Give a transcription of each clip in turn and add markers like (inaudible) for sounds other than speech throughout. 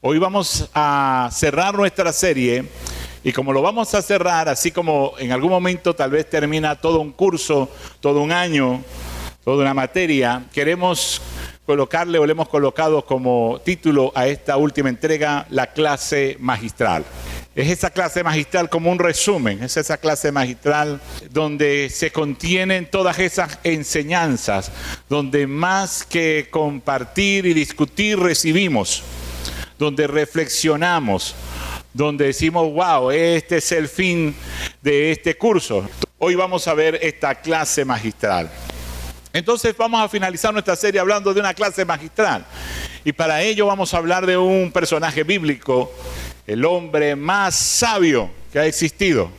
Hoy vamos a cerrar nuestra serie y como lo vamos a cerrar, así como en algún momento tal vez termina todo un curso, todo un año, toda una materia, queremos colocarle o le hemos colocado como título a esta última entrega la clase magistral. Es esa clase magistral como un resumen, es esa clase magistral donde se contienen todas esas enseñanzas, donde más que compartir y discutir recibimos, donde reflexionamos, donde decimos, wow, este es el fin de este curso. Hoy vamos a ver esta clase magistral. Entonces vamos a finalizar nuestra serie hablando de una clase magistral. Y para ello vamos a hablar de un personaje bíblico, el hombre más sabio que ha existido.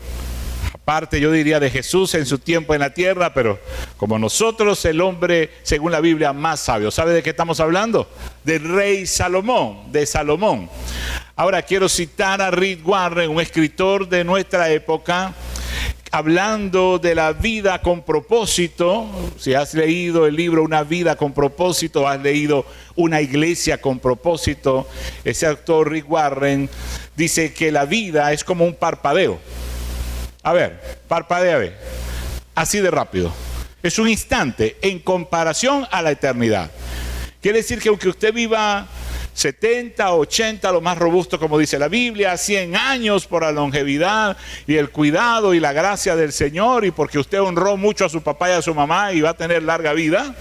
Aparte yo diría de Jesús en su tiempo en la tierra, pero como nosotros el hombre, según la Biblia, más sabio. ¿Sabe de qué estamos hablando? Del rey Salomón, de Salomón. Ahora quiero citar a Reed Warren, un escritor de nuestra época, hablando de la vida con propósito. Si has leído el libro Una vida con propósito, has leído Una iglesia con propósito, ese autor Rick Warren dice que la vida es como un parpadeo. A ver, parpadea, así de rápido. Es un instante en comparación a la eternidad. Quiere decir que aunque usted viva 70, 80, lo más robusto como dice la Biblia, 100 años por la longevidad y el cuidado y la gracia del Señor y porque usted honró mucho a su papá y a su mamá y va a tener larga vida.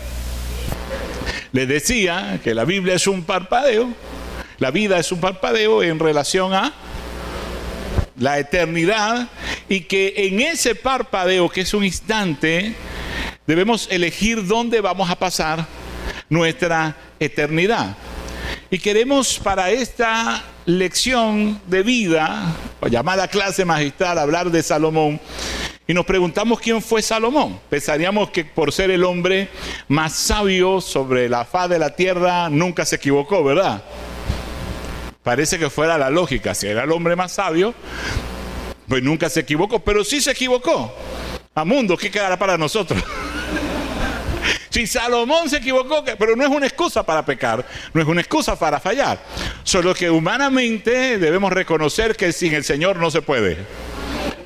Le decía que la Biblia es un parpadeo, la vida es un parpadeo en relación a la eternidad y que en ese parpadeo que es un instante debemos elegir dónde vamos a pasar nuestra eternidad. Y queremos para esta lección de vida, llamada clase magistral, hablar de Salomón. Y nos preguntamos quién fue Salomón. Pensaríamos que por ser el hombre más sabio sobre la faz de la tierra, nunca se equivocó, ¿verdad? Parece que fuera la lógica. Si era el hombre más sabio, pues nunca se equivocó. Pero sí se equivocó. A mundo, ¿qué quedará para nosotros? (laughs) Si Salomón se equivocó, pero no es una excusa para pecar, no es una excusa para fallar. Solo que humanamente debemos reconocer que sin el Señor no se puede.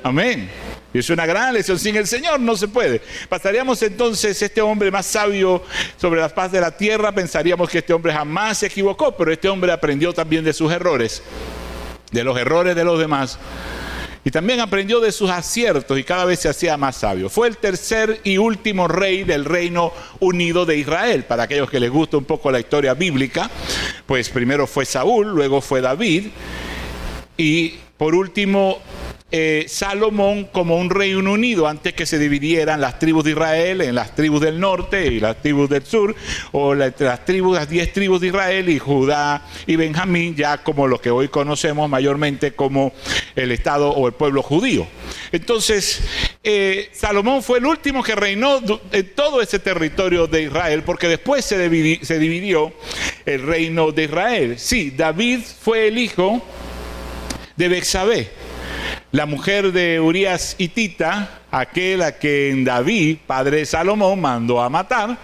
Amén. Y es una gran lección. Sin el Señor no se puede. Pasaríamos entonces este hombre más sabio sobre la paz de la tierra. Pensaríamos que este hombre jamás se equivocó, pero este hombre aprendió también de sus errores, de los errores de los demás. Y también aprendió de sus aciertos y cada vez se hacía más sabio. Fue el tercer y último rey del reino unido de Israel. Para aquellos que les gusta un poco la historia bíblica, pues primero fue Saúl, luego fue David y por último eh, Salomón como un reino unido antes que se dividieran las tribus de Israel en las tribus del norte y las tribus del sur, o las tribus, las diez tribus de Israel y Judá y Benjamín, ya como lo que hoy conocemos mayormente como el Estado o el pueblo judío. Entonces, eh, Salomón fue el último que reinó en todo ese territorio de Israel, porque después se se dividió el reino de Israel. Sí, David fue el hijo de Bexabé la mujer de Urias Tita, aquel a quien David, padre de Salomón, mandó a matar,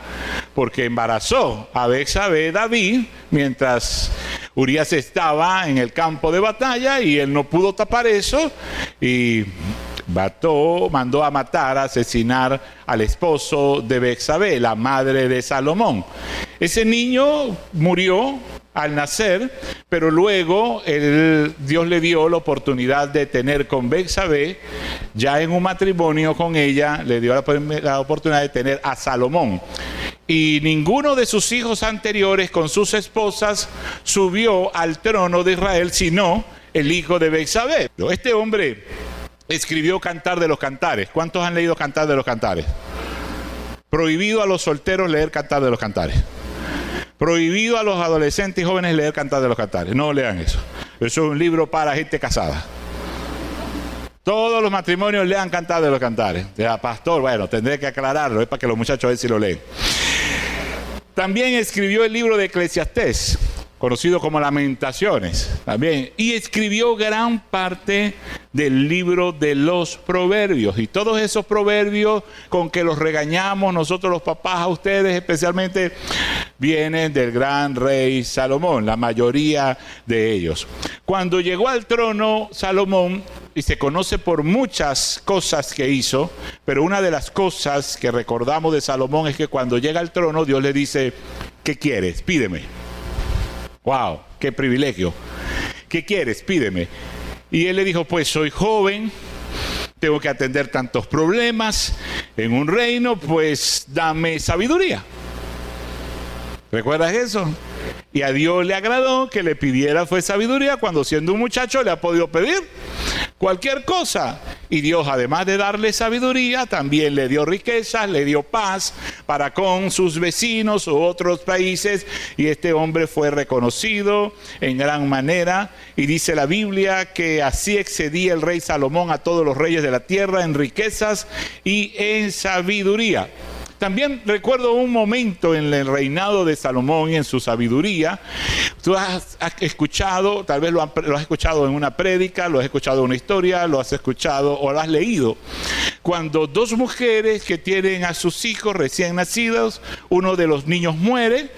porque embarazó a Bexabe David mientras Urias estaba en el campo de batalla y él no pudo tapar eso y mandó a matar, a asesinar al esposo de Bexabe, la madre de Salomón. Ese niño murió al nacer, pero luego Dios le dio la oportunidad de tener con Bexabé, ya en un matrimonio con ella, le dio la, oportunidad de tener a Salomón. Y ninguno de sus hijos anteriores con sus esposas subió al trono de Israel, sino el hijo de Bexabé. Este hombre escribió Cantar de los Cantares. ¿Cuántos han leído Cantar de los Cantares? Prohibido a los solteros leer Cantar de los Cantares. Prohibido a los adolescentes y jóvenes leer Cantar de los Cantares. No lean eso. Eso es un libro para gente casada. Todos los matrimonios lean Cantar de los Cantares. Ya, pastor, bueno, tendré que aclararlo, es para que los muchachos a ver si lo leen. También escribió el libro de Eclesiastés conocido como Lamentaciones también, y escribió gran parte del libro de los proverbios. Y todos esos proverbios con que los regañamos nosotros los papás a ustedes, especialmente vienen del gran rey Salomón, la mayoría de ellos. Cuando llegó al trono Salomón, y se conoce por muchas cosas que hizo, pero una de las cosas que recordamos de Salomón es que cuando llega al trono Dios le dice, ¿qué quieres? Pídeme. ¡Wow! ¡Qué privilegio! ¿Qué quieres? Pídeme. Y él le dijo, pues soy joven, tengo que atender tantos problemas en un reino, pues dame sabiduría. ¿Recuerdas eso? Y a Dios le agradó que le pidiera fue sabiduría cuando siendo un muchacho le ha podido pedir cualquier cosa. Y Dios, además de darle sabiduría, también le dio riquezas, le dio paz para con sus vecinos u otros países. Y este hombre fue reconocido en gran manera. Y dice la Biblia que así excedía el rey Salomón a todos los reyes de la tierra en riquezas y en sabiduría. También recuerdo un momento en el reinado de Salomón y en su sabiduría. Tú has, escuchado, tal vez lo, has escuchado en una prédica, lo has escuchado en una historia, lo has escuchado o lo has leído. Cuando dos mujeres que tienen a sus hijos recién nacidos, uno de los niños muere,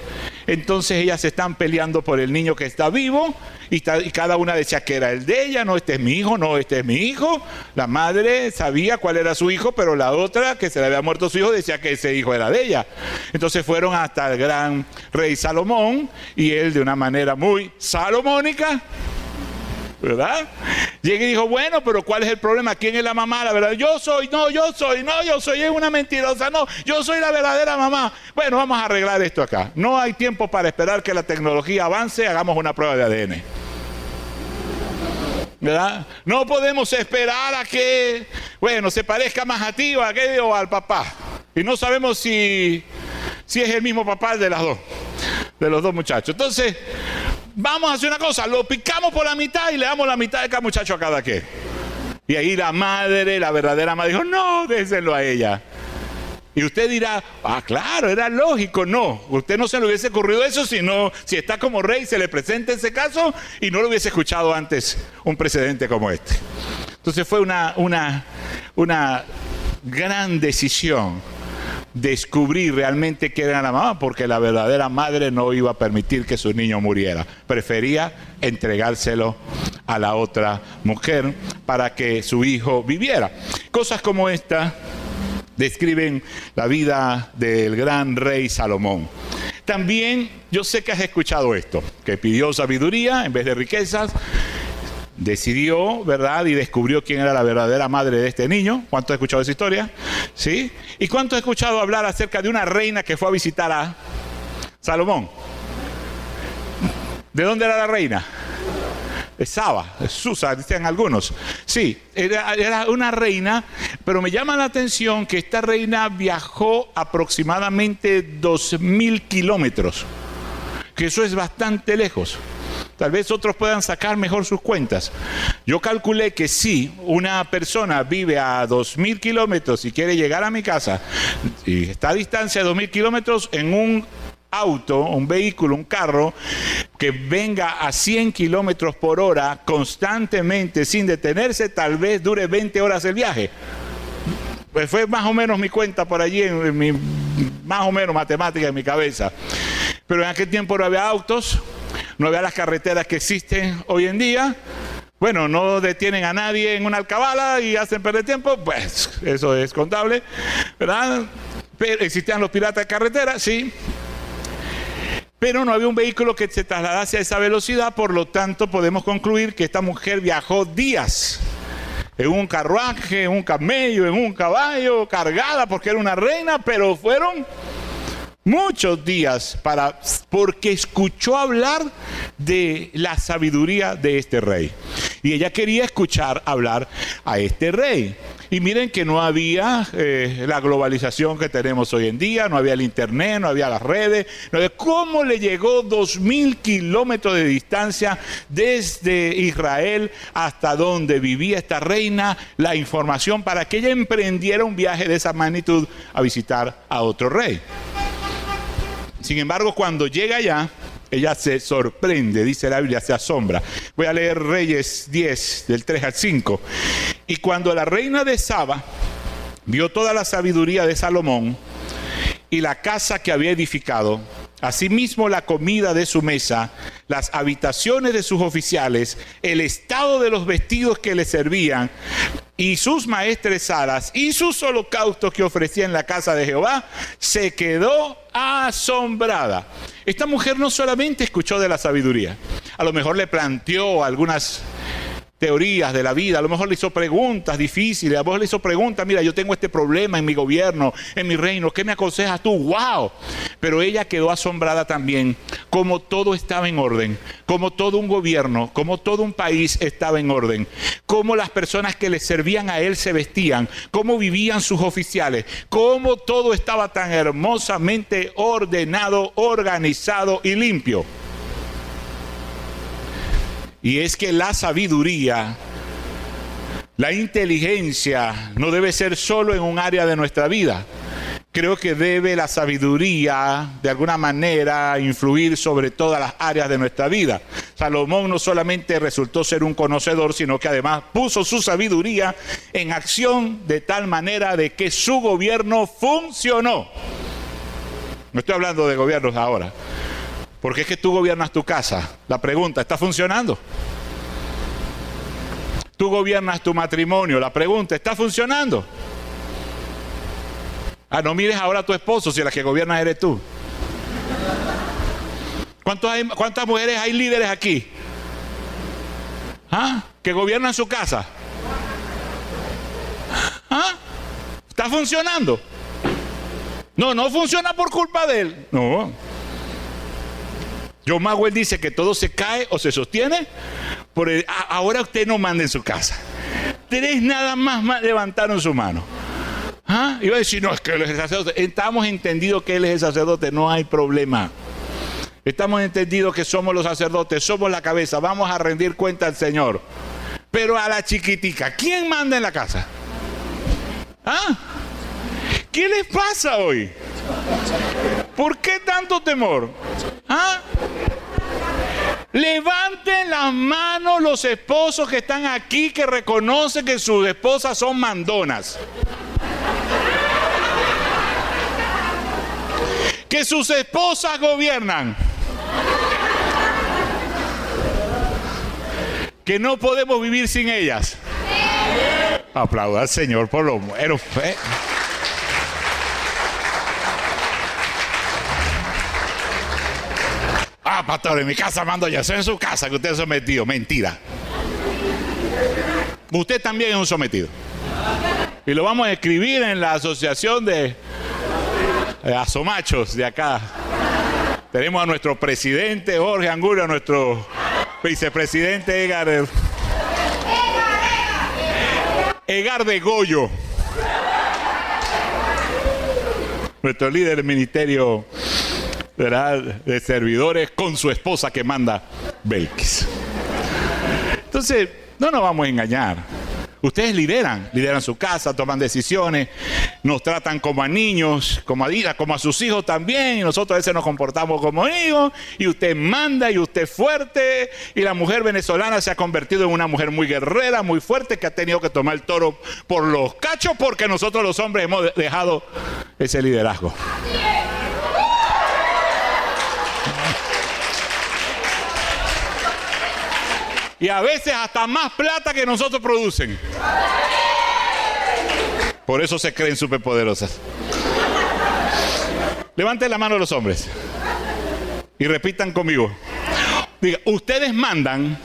entonces ellas están peleando por el niño que está vivo y, cada una decía que era el de ella, no, este es mi hijo, no, este es mi hijo. La madre sabía cuál era su hijo, pero la otra, que se le había muerto su hijo, decía que ese hijo era de ella. Entonces fueron hasta el gran rey Salomón y él de una manera muy salomónica ¿verdad? Llega y dijo, bueno, pero ¿cuál es el problema? ¿Quién es la mamá? La verdad, yo soy, no, yo soy, no, yo soy, es una mentirosa, no, yo soy la verdadera mamá. Bueno, vamos a arreglar esto acá. No hay tiempo para esperar que la tecnología avance, hagamos una prueba de ADN. ¿verdad? No podemos esperar a que, bueno, se parezca más a ti o a aquel o al papá. Y no sabemos si, si es el mismo papá de las dos, de los dos muchachos. Entonces, vamos a hacer una cosa, lo picamos por la mitad y le damos la mitad de cada muchacho a cada que. Y ahí la madre, la verdadera madre, dijo, no, déjenlo a ella. Y usted dirá, ah, claro, era lógico. No, usted no se le hubiese ocurrido eso si si está como rey, se le presenta ese caso y no lo hubiese escuchado antes un precedente como este. Entonces fue una, una, una gran decisión descubrir realmente que era la mamá, porque la verdadera madre no iba a permitir que su niño muriera. Prefería entregárselo a la otra mujer para que su hijo viviera. Cosas como esta describen la vida del gran rey Salomón. También yo sé que has escuchado esto, que pidió sabiduría en vez de riquezas, decidió, ¿verdad? Y descubrió quién era la verdadera madre de este niño. ¿Cuánto has escuchado esa historia? ¿Sí? ¿Y cuánto has escuchado hablar acerca de una reina que fue a visitar a Salomón? ¿De dónde era la reina? Saba, Susa, dicen algunos. Sí, era, era, una reina, pero me llama la atención que esta reina viajó aproximadamente dos mil kilómetros, que eso es bastante lejos. Tal vez otros puedan sacar mejor sus cuentas. Yo calculé que si una persona vive a dos mil kilómetros y quiere llegar a mi casa y está a distancia de dos mil kilómetros en un auto, un vehículo, un carro que venga a 100 kilómetros por hora constantemente sin detenerse, tal vez dure 20 horas el viaje. Pues fue más o menos mi cuenta por allí, más o menos matemática en mi cabeza. Pero en aquel tiempo no había autos, no había las carreteras que existen hoy en día. Bueno, no detienen a nadie en una alcabala y hacen perder tiempo, pues eso es contable, ¿verdad? Pero existían los piratas de carretera, sí, pero no había un vehículo que se trasladase a esa velocidad, por lo tanto podemos concluir que esta mujer viajó días en un carruaje, en un camello, en un caballo, cargada porque era una reina, pero fueron muchos días para porque escuchó hablar de la sabiduría de este rey. Y ella quería escuchar hablar a este rey. Y miren que no había eh, la globalización que tenemos hoy en día, no había el internet, no había las redes. No ¿Cómo le llegó dos mil kilómetros de distancia desde Israel hasta donde vivía esta reina la información para que ella emprendiera un viaje de esa magnitud a visitar a otro rey? Sin embargo, cuando llega allá, ella se sorprende, dice la Biblia, se asombra. Voy a leer Reyes 10, del 3 al 5. Y cuando la reina de Saba vio toda la sabiduría de Salomón y la casa que había edificado, Asimismo, la comida de su mesa, las habitaciones de sus oficiales, el estado de los vestidos que le servían, y sus maestresadas y sus holocaustos que ofrecía en la casa de Jehová, se quedó asombrada. Esta mujer no solamente escuchó de la sabiduría, a lo mejor le planteó algunas teorías de la vida, a lo mejor le hizo preguntas difíciles, a lo mejor le hizo preguntas, mira, yo tengo este problema en mi gobierno, en mi reino, ¿qué me aconsejas tú? ¡Wow! Pero ella quedó asombrada también, como todo estaba en orden, como todo un gobierno, como todo un país estaba en orden, como las personas que le servían a él se vestían, cómo vivían sus oficiales, cómo todo estaba tan hermosamente ordenado, organizado y limpio. Y es que la sabiduría, la inteligencia no debe ser solo en un área de nuestra vida. Creo que debe la sabiduría de alguna manera influir sobre todas las áreas de nuestra vida. Salomón no solamente resultó ser un conocedor, sino que además puso su sabiduría en acción de tal manera de que su gobierno funcionó. No estoy hablando de gobiernos ahora. Porque es que tú gobiernas tu casa. La pregunta, ¿está funcionando? Tú gobiernas tu matrimonio. La pregunta, ¿está funcionando? Ah, no mires ahora a tu esposo si la que gobierna eres tú. ¿Cuántas mujeres hay líderes aquí? ¿Ah? Que gobiernan su casa. ¿Ah? ¿Está funcionando? No, no funciona por culpa de él. No. John Magwell dice que todo se cae o se sostiene. Ahora usted no manda en su casa. Tres nada más levantaron su mano. ¿Ah? Iba a decir, no, es que él es el sacerdote. Estamos entendidos que él es el sacerdote, no hay problema. Estamos entendidos que somos los sacerdotes, somos la cabeza, vamos a rendir cuenta al Señor. Pero a la chiquitica, ¿quién manda en la casa? ¿Ah? ¿Qué les pasa hoy? ¿Por qué tanto temor? ¿Ah? Levanten las manos los esposos que están aquí que reconocen que sus esposas son mandonas. Que sus esposas gobiernan. Que no podemos vivir sin ellas. Aplauda al Señor por lo bueno. Ah, pastor, en mi casa mando yo. Eso es en su casa que usted es sometido. Mentira. Usted también es un sometido. Y lo vamos a escribir en la asociación de, asomachos de acá. Tenemos a nuestro presidente Jorge Angulo, nuestro vicepresidente. Egar de Goyo. Nuestro líder del ministerio de servidores con su esposa que manda Belkis. Entonces, no nos vamos a engañar. Ustedes lideran, lideran su casa, toman decisiones, nos tratan como a niños, como a, como a sus hijos también, y nosotros a veces nos comportamos como hijos, y usted manda y usted es fuerte, y la mujer venezolana se ha convertido en una mujer muy guerrera, muy fuerte, que ha tenido que tomar el toro por los cachos, porque nosotros los hombres hemos dejado ese liderazgo. Y a veces hasta más plata que nosotros producen. Por eso se creen superpoderosas. Levanten la mano los hombres y repitan conmigo. Diga, ustedes mandan,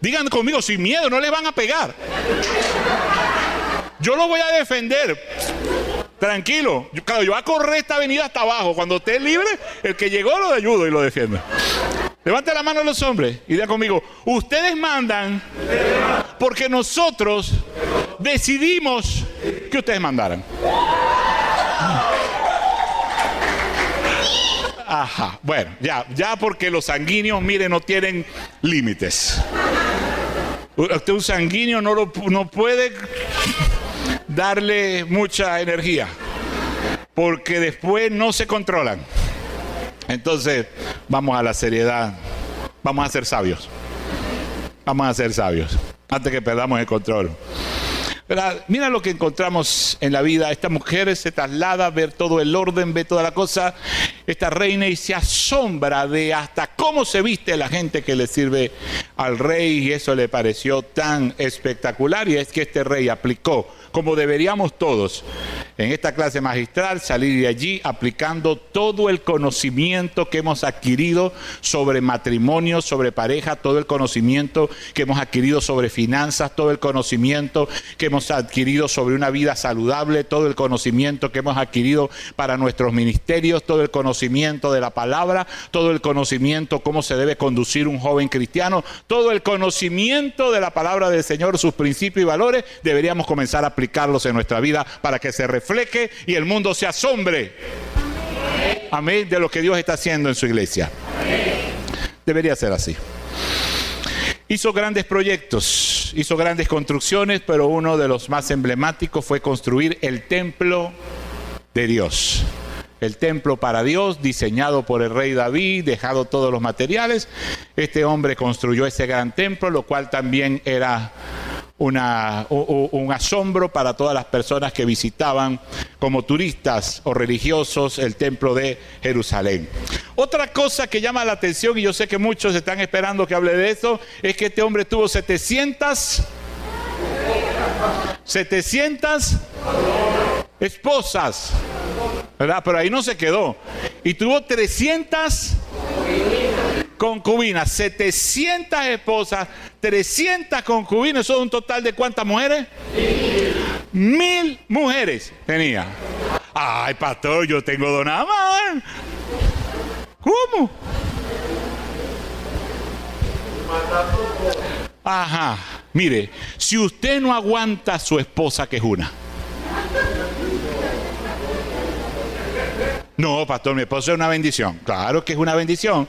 digan conmigo sin miedo, no les van a pegar. Yo lo voy a defender. Tranquilo. claro, yo voy a correr esta avenida hasta abajo. Cuando esté libre, el que llegó lo ayudo y lo defiendo. Levante la mano los hombres y diga conmigo, ustedes mandan porque nosotros decidimos que ustedes mandaran. Ajá, bueno, ya, ya porque los sanguíneos, miren, no tienen límites. Usted un sanguíneo no, lo, no puede darle mucha energía porque después no se controlan. Entonces, vamos a la seriedad. Vamos a ser sabios. Vamos a ser sabios. Antes que perdamos el control. Mira lo que encontramos en la vida. Esta mujer se traslada a ver todo el orden, ve toda la cosa. Esta reina y se asombra de hasta cómo se viste la gente que le sirve al rey y eso le pareció tan espectacular y es que este rey aplicó como deberíamos todos en esta clase magistral salir de allí aplicando todo el conocimiento que hemos adquirido sobre matrimonio, sobre pareja, todo el conocimiento que hemos adquirido sobre finanzas, todo el conocimiento que hemos adquirido sobre una vida saludable, todo el conocimiento que hemos adquirido para nuestros ministerios, todo el conocimiento de la palabra, todo el conocimiento cómo se debe conducir un joven cristiano, todo el conocimiento de la palabra del Señor, sus principios y valores, deberíamos comenzar a aplicar aplicarlos en nuestra vida para que se refleje y el mundo se asombre. Amén de lo que Dios está haciendo en su iglesia. Debería ser así. Hizo grandes proyectos, hizo grandes construcciones, pero uno de los más emblemáticos fue construir el templo de Dios. El templo para Dios, diseñado por el rey David, dejado todos los materiales. Este hombre construyó ese gran templo, lo cual también era un asombro para todas las personas que visitaban como turistas o religiosos el templo de Jerusalén. Otra cosa que llama la atención, y yo sé que muchos están esperando que hable de eso, es que este hombre tuvo 700... 700 esposas, Pero ahí no se quedó. Y tuvo 300 concubinas, 700 esposas, 300 concubinas, eso es un total de cuántas mujeres? Mil, mujeres tenía. Ay, pastor, yo tengo dos nada más. ¿Cómo? Ajá, mire, si usted no aguanta a su esposa, que es una. No, pastor, mi esposa es una bendición. Claro que es una bendición.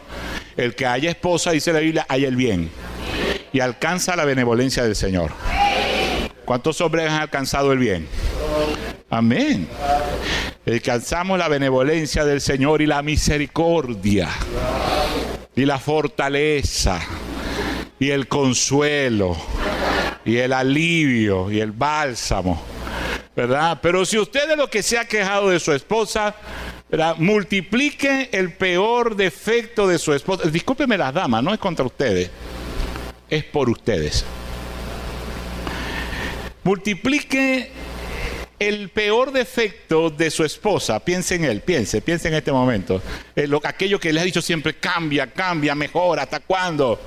El que haya esposa, dice la Biblia, haya el bien. Y alcanza la benevolencia del Señor. ¿Cuántos hombres han alcanzado el bien? Amén. Alcanzamos la benevolencia del Señor y la misericordia. Y la fortaleza. Y el consuelo. Y el alivio. Y el bálsamo. ¿Verdad? Pero si usted es lo que se ha quejado de su esposa, multiplique el peor defecto de su esposa. Discúlpeme las damas, no es contra ustedes, es por ustedes. Multiplique el peor defecto de su esposa, piense en él, piense, piense en este momento. Eh, aquello que le ha dicho siempre, cambia, cambia, mejora, ¿hasta cuándo?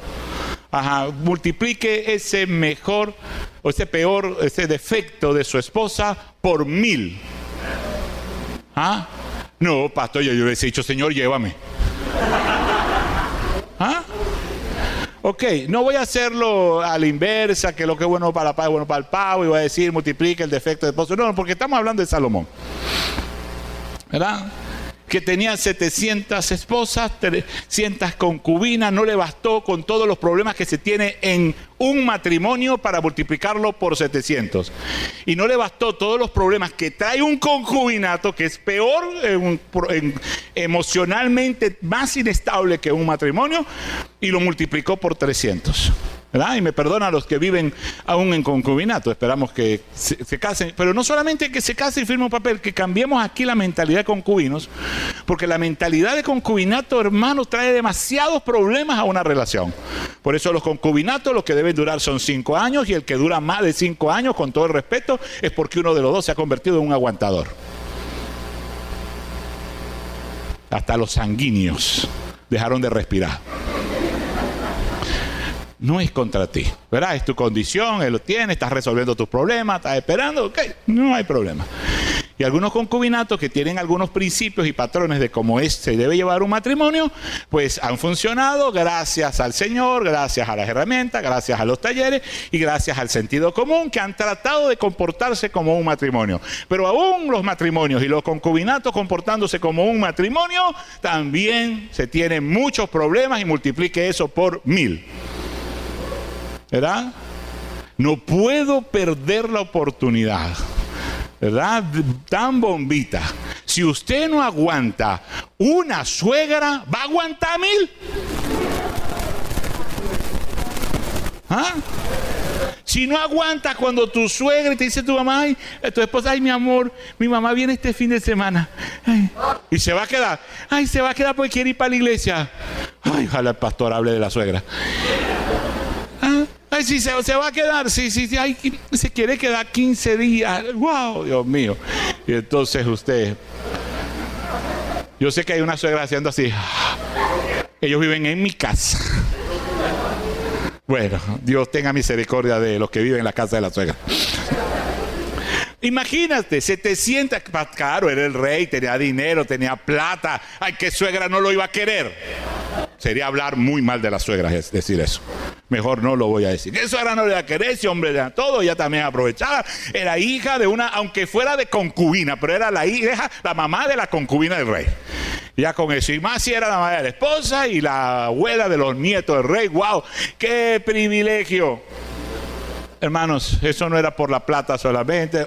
Ajá, multiplique ese mejor o ese peor, ese defecto de su esposa por mil. ¿Ah? No, pastor, yo, yo he dicho, Señor, llévame. ¿Ah? Ok, no voy a hacerlo a la inversa, que lo que es bueno para el padre es bueno para el pavo, y voy a decir multiplique el defecto de esposo. No, porque estamos hablando de Salomón. ¿Verdad? Que tenía 700 esposas, 300 concubinas, no le bastó con todos los problemas que se tiene en un matrimonio para multiplicarlo por 700. Y no le bastó todos los problemas que trae un concubinato, que es peor emocionalmente más inestable que un matrimonio, y lo multiplicó por 300. Y me perdona a los que viven aún en concubinato, esperamos que se, casen, pero no solamente que se casen y firmen un papel, que cambiemos aquí la mentalidad de concubinos, porque la mentalidad de concubinato, hermanos, trae demasiados problemas a una relación. Por eso los concubinatos, los que deben durar son cinco años, y el que dura más de cinco años, con todo el respeto, es porque uno de los dos se ha convertido en un aguantador. Hasta los sanguíneos dejaron de respirar no es contra ti. ¿Verdad? Es tu condición, él lo tiene, estás resolviendo tus problemas, estás esperando, ok, no hay problema. Y algunos concubinatos que tienen algunos principios y patrones de cómo se debe llevar un matrimonio, pues han funcionado gracias al Señor, gracias a las herramientas, gracias a los talleres y gracias al sentido común que han tratado de comportarse como un matrimonio. Pero aún los matrimonios y los concubinatos comportándose como un matrimonio, también se tienen muchos problemas y multiplique eso por mil. ¿Verdad? No puedo perder la oportunidad, ¿verdad? Tan bombita. Si usted no aguanta una suegra, ¿va a aguantar mil? ¿Ah? Si no aguantas cuando tu suegra te dice tu mamá, ay, tu esposa, ay, mi amor, mi mamá viene este fin de semana. y se va a quedar, ay, se va a quedar porque quiere ir para la iglesia. Ay, ojalá el pastor hable de la suegra. Ay, sí, se, va a quedar, sí, sí, sí, ay, se quiere quedar 15 días. Wow, Dios mío. Y entonces usted, yo sé que hay una suegra haciendo así. Ellos viven en mi casa. Bueno, Dios tenga misericordia de los que viven en la casa de la suegra. Imagínate, 700, claro, era el rey, tenía dinero, tenía plata. Ay, qué suegra no lo iba a querer. Sería hablar muy mal de la suegra decir eso. Mejor no lo voy a decir. ¿Qué suegra no le iba a querer? Ese hombre era todo, ella también aprovechaba. Era hija de una, aunque fuera de concubina, pero era la hija, la mamá de la concubina del rey. Ya con eso. Y más si era la madre de la esposa y la abuela de los nietos del rey. ¡Wow! ¡Qué privilegio! Hermanos, eso no era por la plata solamente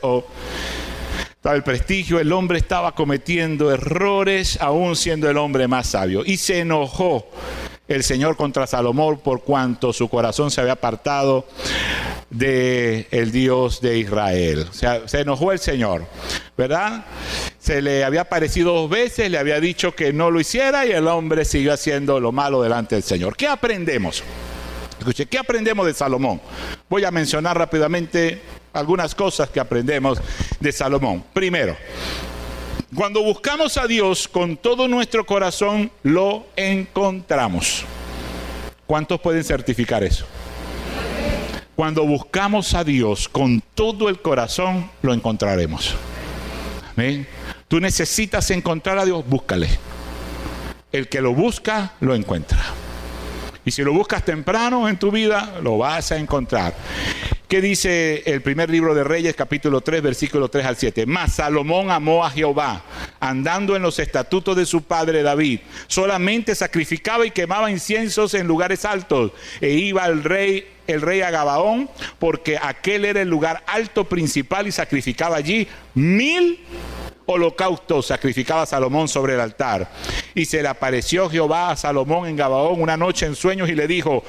el prestigio. El hombre estaba cometiendo errores, aún siendo el hombre más sabio. Y se enojó el Señor contra Salomón por cuanto su corazón se había apartado de el Dios de Israel. O sea, se enojó el Señor, ¿verdad? Se le había aparecido dos veces, le había dicho que no lo hiciera y el hombre siguió haciendo lo malo delante del Señor. ¿Qué aprendemos? Escuche, ¿qué aprendemos de Salomón? Voy a mencionar rápidamente algunas cosas que aprendemos de Salomón. Primero, cuando buscamos a Dios con todo nuestro corazón, lo encontramos. ¿Cuántos pueden certificar eso? Cuando buscamos a Dios con todo el corazón, lo encontraremos. Tú necesitas encontrar a Dios, búscale. El que lo busca, lo encuentra. Y si lo buscas temprano en tu vida, lo vas a encontrar. ¿Qué dice el primer libro de Reyes, capítulo 3, versículo 3 al 7? Mas Salomón amó a Jehová, andando en los estatutos de su padre David. Solamente sacrificaba y quemaba inciensos en lugares altos. E iba al rey, el rey a Gabaón, porque aquel era el lugar alto principal y sacrificaba allí mil holocausto sacrificaba Salomón sobre el altar. Y se le apareció Jehová a Salomón en Gabaón una noche en sueños y le dijo,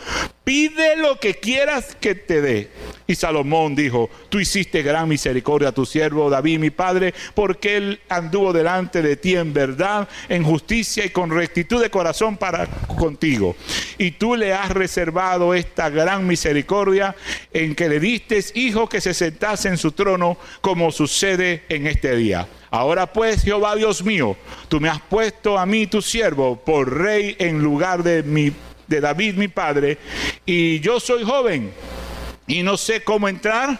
pide lo que quieras que te dé. Y Salomón dijo, tú hiciste gran misericordia a tu siervo David, mi padre, porque él anduvo delante de ti en verdad, en justicia y con rectitud de corazón para contigo. Y tú le has reservado esta gran misericordia en que le diste hijo que se sentase en su trono, como sucede en este día. Ahora pues, Jehová Dios mío, tú me has puesto a mí, tu siervo, por rey en lugar de, mi, de David, mi padre, y yo soy joven y no sé cómo entrar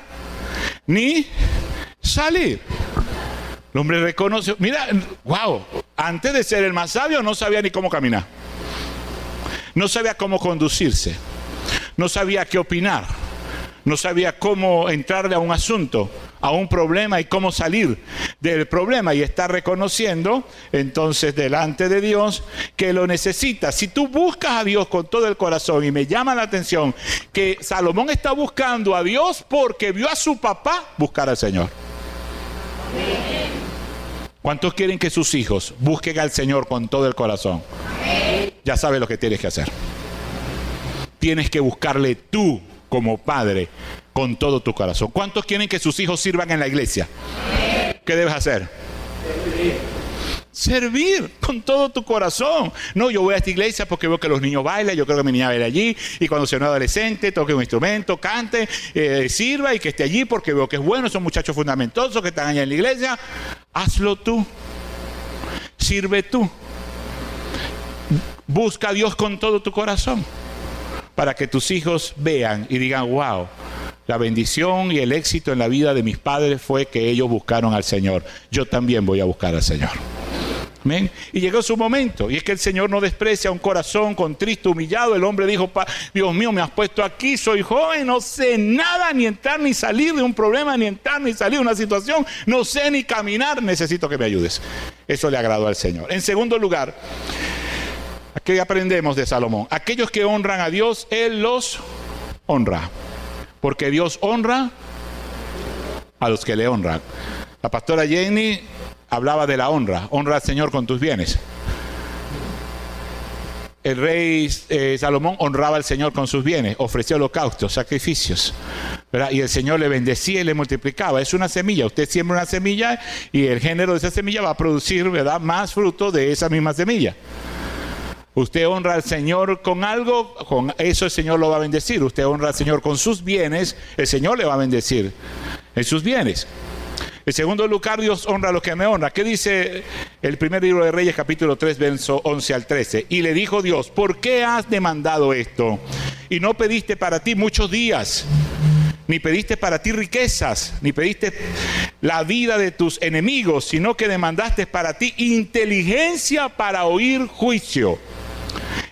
ni salir. El hombre reconoce, mira, wow, antes de ser el más sabio no sabía ni cómo caminar. No sabía cómo conducirse. No sabía qué opinar. No sabía cómo entrarle a un asunto a un problema y cómo salir del problema y está reconociendo entonces delante de Dios que lo necesita. Si tú buscas a Dios con todo el corazón y me llama la atención que Salomón está buscando a Dios porque vio a su papá buscar al Señor. ¿Cuántos quieren que sus hijos busquen al Señor con todo el corazón? Ya sabes lo que tienes que hacer. Tienes que buscarle tú como padre con todo tu corazón. ¿Cuántos quieren que sus hijos sirvan en la iglesia? ¿Qué debes hacer? Servir con todo tu corazón. No, yo voy a esta iglesia porque veo que los niños bailan, yo creo que mi niña baila allí, y cuando sea un adolescente, toque un instrumento, cante, eh, sirva y que esté allí porque veo que es bueno, son muchachos fundamentosos que están allá en la iglesia. Hazlo tú. Sirve tú. Busca a Dios con todo tu corazón para que tus hijos vean y digan, wow, la bendición y el éxito en la vida de mis padres fue que ellos buscaron al Señor. Yo también voy a buscar al Señor. Amén. Y llegó su momento. Y es que el Señor no desprecia un corazón contristo, humillado. El hombre dijo, Dios mío, me has puesto aquí, soy joven, no sé nada, ni entrar ni salir de un problema, ni entrar ni salir de una situación, no sé ni caminar, necesito que me ayudes. Eso le agradó al Señor. En segundo lugar, ¿qué aprendemos de Salomón? Aquellos que honran a Dios, Él los honra. Porque Dios honra a los que le honran. La pastora Jenny hablaba de la honra. Honra al Señor con tus bienes. el rey eh, Salomón honraba al Señor con sus bienes, ofrecía holocaustos, sacrificios, y el Señor le bendecía y le multiplicaba. Es una semilla, usted siembra una semilla y el género de esa semilla va a producir ¿verdad? más fruto de esa misma semilla. Usted honra al Señor con algo, con eso el Señor lo va a bendecir. Usted honra al Señor con sus bienes, el Señor le va a bendecir en sus bienes. En segundo lugar, Dios honra a los que me honra. ¿Qué dice el primer libro de Reyes, capítulo 3, verso 11 al 13? Y le dijo Dios, ¿por qué has demandado esto? Y no pediste para ti muchos días, ni pediste para ti riquezas, ni pediste la vida de tus enemigos, sino que demandaste para ti inteligencia para oír juicio.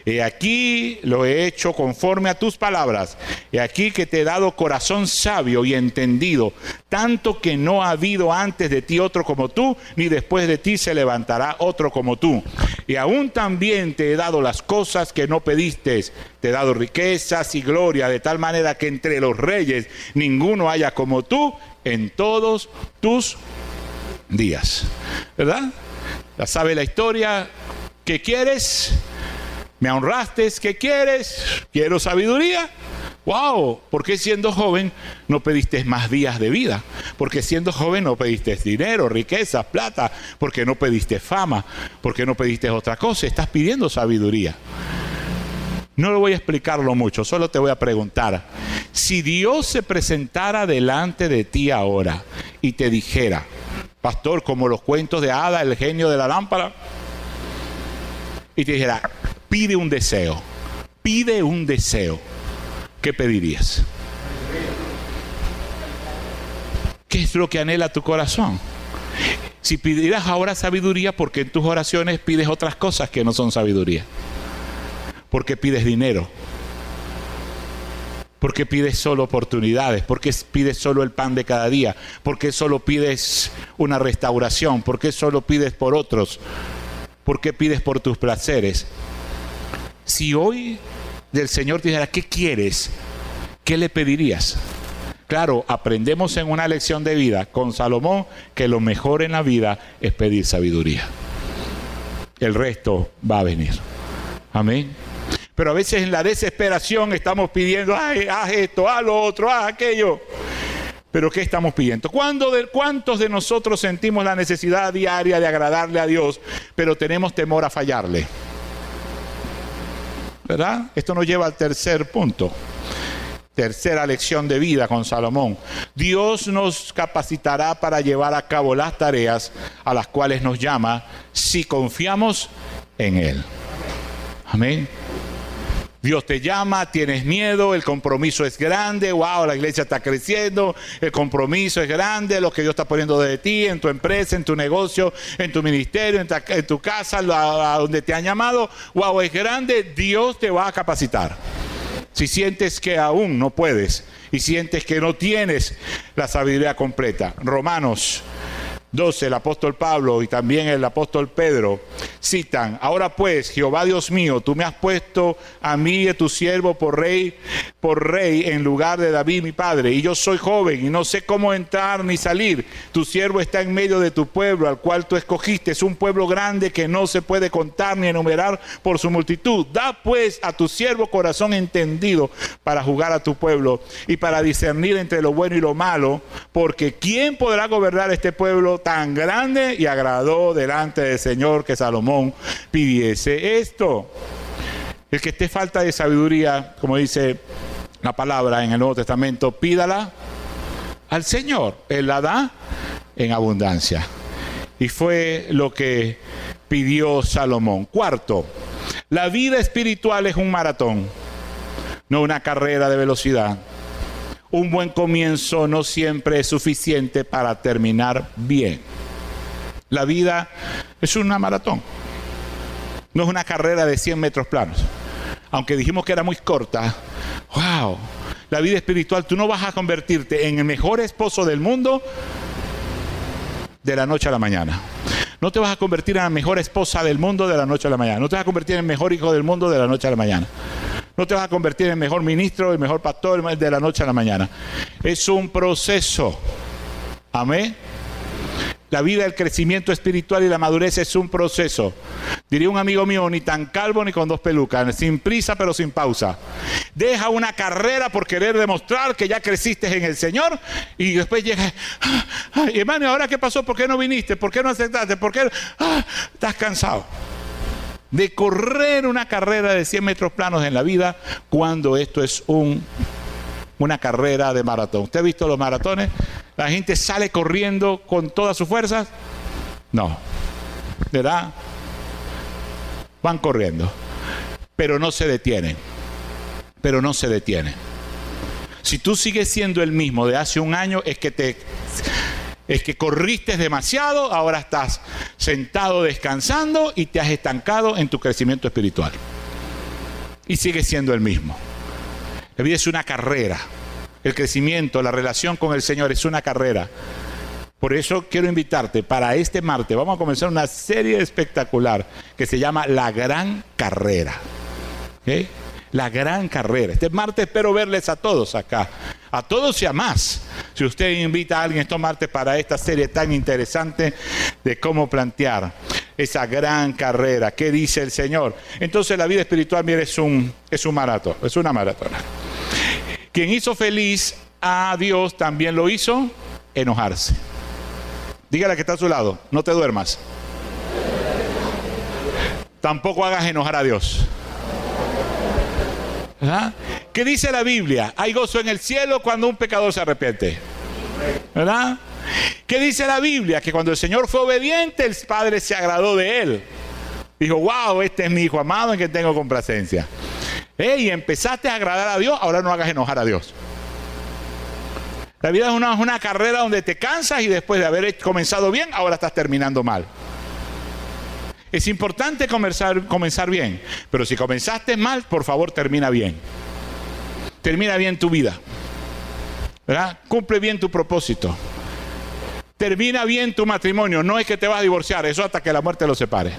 He aquí lo he hecho conforme a tus palabras. He aquí que te he dado corazón sabio y entendido, tanto que no ha habido antes de ti otro como tú, ni después de ti se levantará otro como tú. Y aún también te he dado las cosas que no pediste. Te he dado riquezas y gloria, de tal manera que entre los reyes ninguno haya como tú en todos tus días. ¿Verdad? Ya sabe la historia. ¿Qué quieres? Me honraste, ¿qué quieres? Quiero sabiduría. Wow, ¿por qué siendo joven no pediste más días de vida? Porque siendo joven no pediste dinero, riqueza, plata, porque no pediste fama, porque no pediste otra cosa, estás pidiendo sabiduría. No lo voy a explicarlo mucho, solo te voy a preguntar, si Dios se presentara delante de ti ahora y te dijera, pastor, como los cuentos de Ada, el genio de la lámpara, y te dijera, pide un deseo, pide un deseo, ¿qué pedirías? ¿Qué es lo que anhela tu corazón? Si pidieras ahora sabiduría, porque en tus oraciones pides otras cosas que no son sabiduría. Porque pides dinero. Porque pides solo oportunidades, porque pides solo el pan de cada día, porque solo pides una restauración, porque solo pides por otros, porque pides por tus placeres. Si hoy del Señor te dijera, ¿qué quieres? ¿Qué le pedirías? Claro, aprendemos en una lección de vida con Salomón que lo mejor en la vida es pedir sabiduría. El resto va a venir. Amén. Pero a veces en la desesperación estamos pidiendo, haz esto, haz lo otro, haz aquello. Pero ¿qué estamos pidiendo? ¿Cuántos de nosotros sentimos la necesidad diaria de agradarle a Dios, pero tenemos temor a fallarle? ¿Verdad? Esto nos lleva al tercer punto. Tercera lección de vida con Salomón. Dios nos capacitará para llevar a cabo las tareas a las cuales nos llama si confiamos en Él. Amén. Dios te llama, tienes miedo, el compromiso es grande, wow, la iglesia está creciendo, el compromiso es grande, lo que Dios está poniendo de ti, en tu empresa, en tu negocio, en tu ministerio, en tu, casa, a donde te han llamado, wow, es grande, Dios te va a capacitar. Si sientes que aún no puedes y sientes que no tienes la sabiduría completa. Romanos 12, el apóstol Pablo y también el apóstol Pedro citan, ahora pues, Jehová Dios mío, tú me has puesto a mí y a tu siervo por rey, por rey en lugar de David mi padre, y yo soy joven y no sé cómo entrar ni salir. Tu siervo está en medio de tu pueblo, al cual tú escogiste, es un pueblo grande que no se puede contar ni enumerar por su multitud. Da pues a tu siervo corazón entendido para jugar a tu pueblo y para discernir entre lo bueno y lo malo, porque ¿quién podrá gobernar este pueblo? Tan grande y agradó delante del Señor que Salomón pidiese esto. El que esté falta de sabiduría, como dice la palabra en el Nuevo Testamento, pídala al Señor. Él la da en abundancia. Y fue lo que pidió Salomón. Cuarto, la vida espiritual es un maratón, no una carrera de velocidad un buen comienzo no siempre es suficiente para terminar bien. La vida es una maratón, no es una carrera de 100 metros planos. Aunque dijimos que era muy corta, wow, la vida espiritual, tú no vas a convertirte en el mejor esposo del mundo de la noche a la mañana. No te vas a convertir en la mejor esposa del mundo de la noche a la mañana. No te vas a convertir en el mejor hijo del mundo de la noche a la mañana. No te vas a convertir en el mejor ministro, el mejor pastor de la noche a la mañana. Es un proceso. Amén. La vida del crecimiento espiritual y la madurez es un proceso. Diría un amigo mío, ni tan calvo ni con dos pelucas, sin prisa pero sin pausa. Deja una carrera por querer demostrar que ya creciste en el Señor y después llega, ay, hermano, ¿ahora qué pasó? ¿Por qué no viniste? ¿Por qué no aceptaste? ¿Por qué? Ah, estás cansado de correr una carrera de 100 metros planos en la vida cuando esto es un, una carrera de maratón. ¿Usted ha visto los maratones? La gente sale corriendo con todas sus fuerzas. No. ¿Verdad? Van corriendo. Pero no se detienen. Pero no se detienen. Si tú sigues siendo el mismo de hace un año, es que te es que corriste demasiado, ahora estás sentado descansando y te has estancado en tu crecimiento espiritual. Y sigues siendo el mismo. La vida es una carrera. El crecimiento, la relación con el Señor es una carrera. Por eso quiero invitarte para este martes. Vamos a comenzar una serie espectacular que se llama La Gran Carrera. La Gran Carrera. Este martes espero verles a todos acá. A todos y a más. Si usted invita a alguien estos martes para esta serie tan interesante de cómo plantear esa gran carrera. ¿Qué dice el Señor? Entonces la vida espiritual, mire, es un, es un maratón. Es una maratona. Quien hizo feliz a Dios también lo hizo enojarse. Dígale que está a su lado, no te duermas. Tampoco hagas enojar a Dios. ¿Verdad? ¿Qué dice la Biblia? Hay gozo en el cielo cuando un pecador se arrepiente. ¿Verdad? ¿Qué dice la Biblia? Que cuando el Señor fue obediente, el Padre se agradó de él. Dijo, wow, este es mi hijo amado en que tengo complacencia. Y empezaste a agradar a Dios, ahora no hagas enojar a Dios. La vida es una carrera donde te cansas y después de haber comenzado bien, ahora estás terminando mal. Es importante comenzar, comenzar bien, pero si comenzaste mal, por favor termina bien. Termina bien tu vida. ¿verdad? Cumple bien tu propósito. Termina bien tu matrimonio. No es que te vas a divorciar, eso hasta que la muerte lo separe.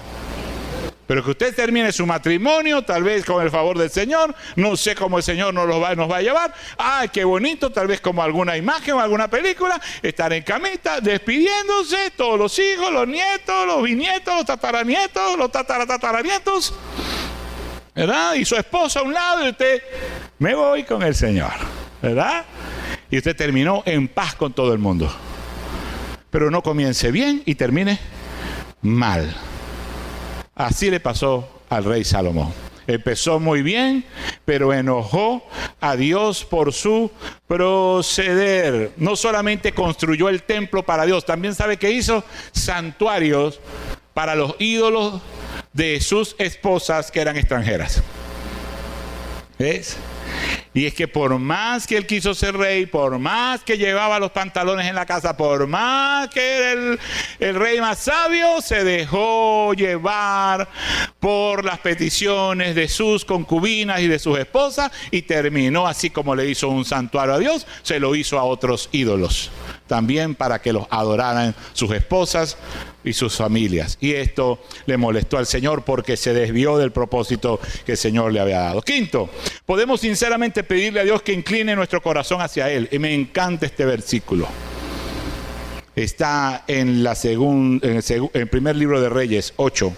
Pero que usted termine su matrimonio, tal vez con el favor del Señor, no sé cómo el Señor nos, va, nos va a llevar. Ay, qué bonito, tal vez como alguna imagen o alguna película, estar en camita, despidiéndose, todos los hijos, los nietos, los bisnietos, los tataranietos, los tataratataranietos, ¿verdad? Y su esposa a un lado y usted, me voy con el Señor, ¿verdad? Y usted terminó en paz con todo el mundo. Pero no comience bien y termine mal. Así le pasó al rey Salomón. Empezó muy bien, pero enojó a Dios por su proceder. No solamente construyó el templo para Dios, también sabe que hizo santuarios para los ídolos de sus esposas que eran extranjeras. ¿Ves? Y es que por más que él quiso ser rey, por más que llevaba los pantalones en la casa, por más que era el, el, rey más sabio, se dejó llevar por las peticiones de sus concubinas y de sus esposas y terminó así como le hizo un santuario a Dios, se lo hizo a otros ídolos, también para que los adoraran sus esposas y sus familias. Y esto le molestó al Señor porque se desvió del propósito que el Señor le había dado. Quinto, podemos sinceramente pedirle a Dios que incline nuestro corazón hacia Él. Y me encanta este versículo. Está en, el, el primer libro de Reyes 8,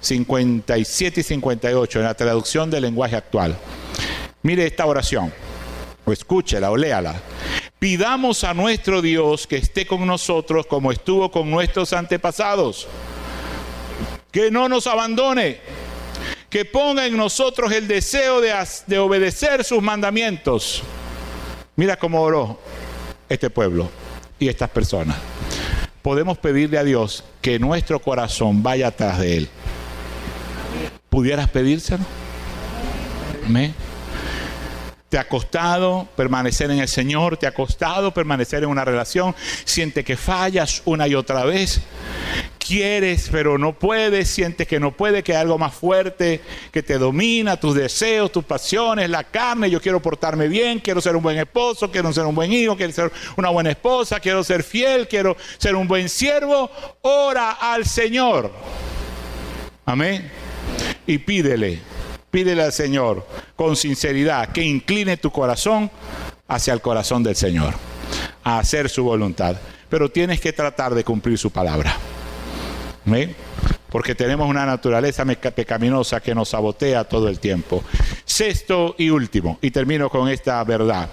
57 y 58, en la traducción del lenguaje actual. Mire esta oración, o escúchela o léala. Pidamos a nuestro Dios que esté con nosotros como estuvo con nuestros antepasados. Que no nos abandone que ponga en nosotros el deseo de, obedecer sus mandamientos. Mira cómo oró este pueblo y estas personas. Podemos pedirle a Dios que nuestro corazón vaya atrás de Él. ¿Pudieras pedírselo? Amén. ¿Te ha costado permanecer en el Señor? ¿Te ha costado permanecer en una relación? ¿Siente que fallas una y otra vez? quieres pero no puedes, sientes que no puedes, que hay algo más fuerte que te domina, tus deseos, tus pasiones, la carne, yo quiero portarme bien, quiero ser un buen esposo, quiero ser un buen hijo, quiero ser una buena esposa, quiero ser fiel, quiero ser un buen siervo, ora al Señor. Amén. Y pídele, pídele al Señor con sinceridad que incline tu corazón hacia el corazón del Señor, a hacer su voluntad. pero tienes que tratar de cumplir su palabra. Porque tenemos una naturaleza pecaminosa que nos sabotea todo el tiempo. Sexto y último, y termino con esta verdad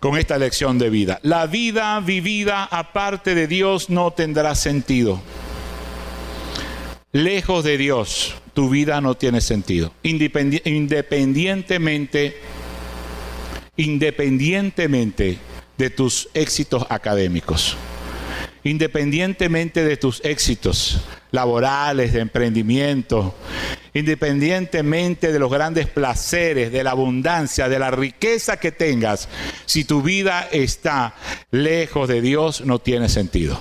con esta lección de vida. La vida vivida aparte de Dios no tendrá sentido. Lejos de Dios, tu vida no tiene sentido. independientemente, independientemente de tus éxitos académicos independientemente de tus éxitos laborales, de emprendimiento, independientemente de los grandes placeres, de la abundancia, de la riqueza que tengas, si tu vida está lejos de Dios, no tiene sentido.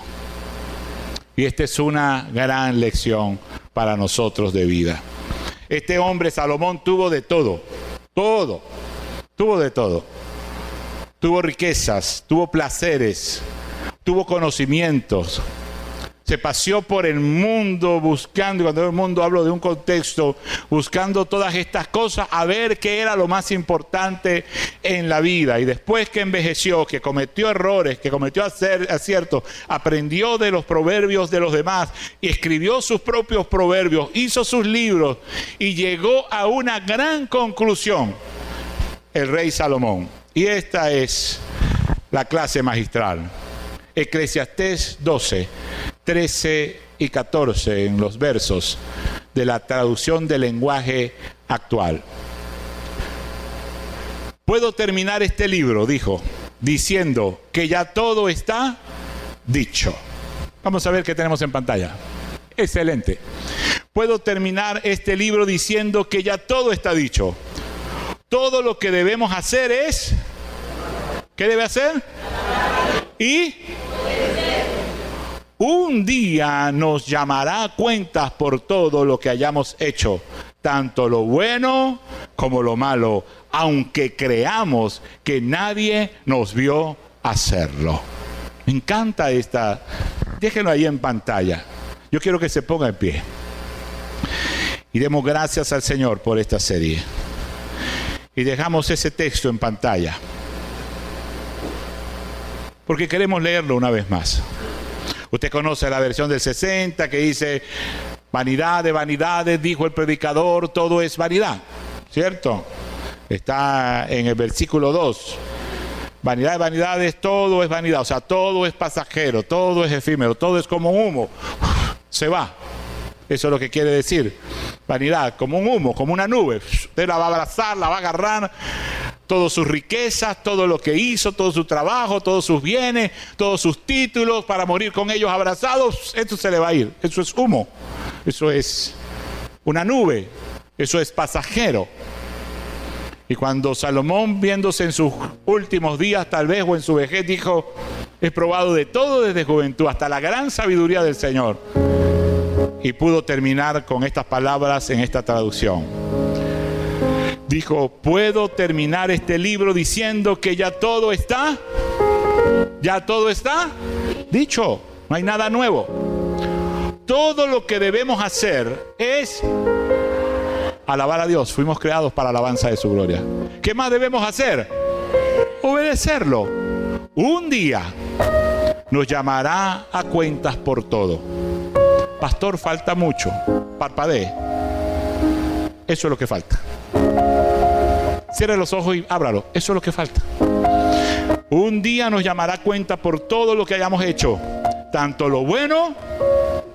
Y esta es una gran lección para nosotros de vida. Este hombre, Salomón, tuvo de todo, todo, tuvo de todo. Tuvo riquezas, tuvo placeres, tuvo conocimientos, se paseó por el mundo buscando, y cuando el mundo hablo de un contexto, buscando todas estas cosas, a ver qué era lo más importante en la vida. Y después que envejeció, que cometió errores, que cometió aciertos, aprendió de los proverbios de los demás y escribió sus propios proverbios, hizo sus libros y llegó a una gran conclusión, el rey Salomón. Y esta es la clase magistral. Eclesiastés 12, 13 y 14 en los versos de la traducción del lenguaje actual. Puedo terminar este libro, dijo, diciendo que ya todo está dicho. Vamos a ver qué tenemos en pantalla. Excelente. Puedo terminar este libro diciendo que ya todo está dicho. Todo lo que debemos hacer es... ¿Qué debe hacer? Y un día nos llamará a cuentas por todo lo que hayamos hecho, tanto lo bueno como lo malo, aunque creamos que nadie nos vio hacerlo. Me encanta esta. Déjenlo ahí en pantalla. Yo quiero que se ponga en pie. Y demos gracias al Señor por esta serie. Y dejamos ese texto en pantalla. Porque queremos leerlo una vez más. Usted conoce la versión del 60 que dice, vanidad de vanidades, dijo el predicador, todo es vanidad, ¿cierto? Está en el versículo 2. Vanidad de vanidades, todo es vanidad, o sea, todo es pasajero, todo es efímero, todo es como humo, (sighs) se va. Eso es lo que quiere decir. Vanidad, como un humo, como una nube. Usted la va a abrazar, la va a agarrar, todas sus riquezas, todo lo que hizo, todo su trabajo, todos sus bienes, todos sus títulos para morir con ellos abrazados, esto se le va a ir. Eso es humo, eso es una nube, eso es pasajero. Y cuando Salomón, viéndose en sus últimos días, tal vez, o en su vejez, dijo, he probado de todo desde juventud, hasta la gran sabiduría del Señor. Y pudo terminar con estas palabras en esta traducción dijo, puedo terminar este libro diciendo que ya todo está, ya todo está dicho, no hay nada nuevo. Todo lo que debemos hacer es alabar a Dios. Fuimos creados para alabanza de su gloria. ¿Qué más debemos hacer? Obedecerlo. Un día nos llamará a cuentas por todo. Pastor, falta mucho. Parpadee. Eso es lo que falta. Cierre los ojos y ábralo. Eso es lo que falta. Un día nos llamará cuenta por todo lo que hayamos hecho, tanto lo bueno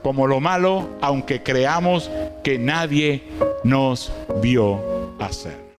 como lo malo, aunque creamos que nadie nos vio hacer.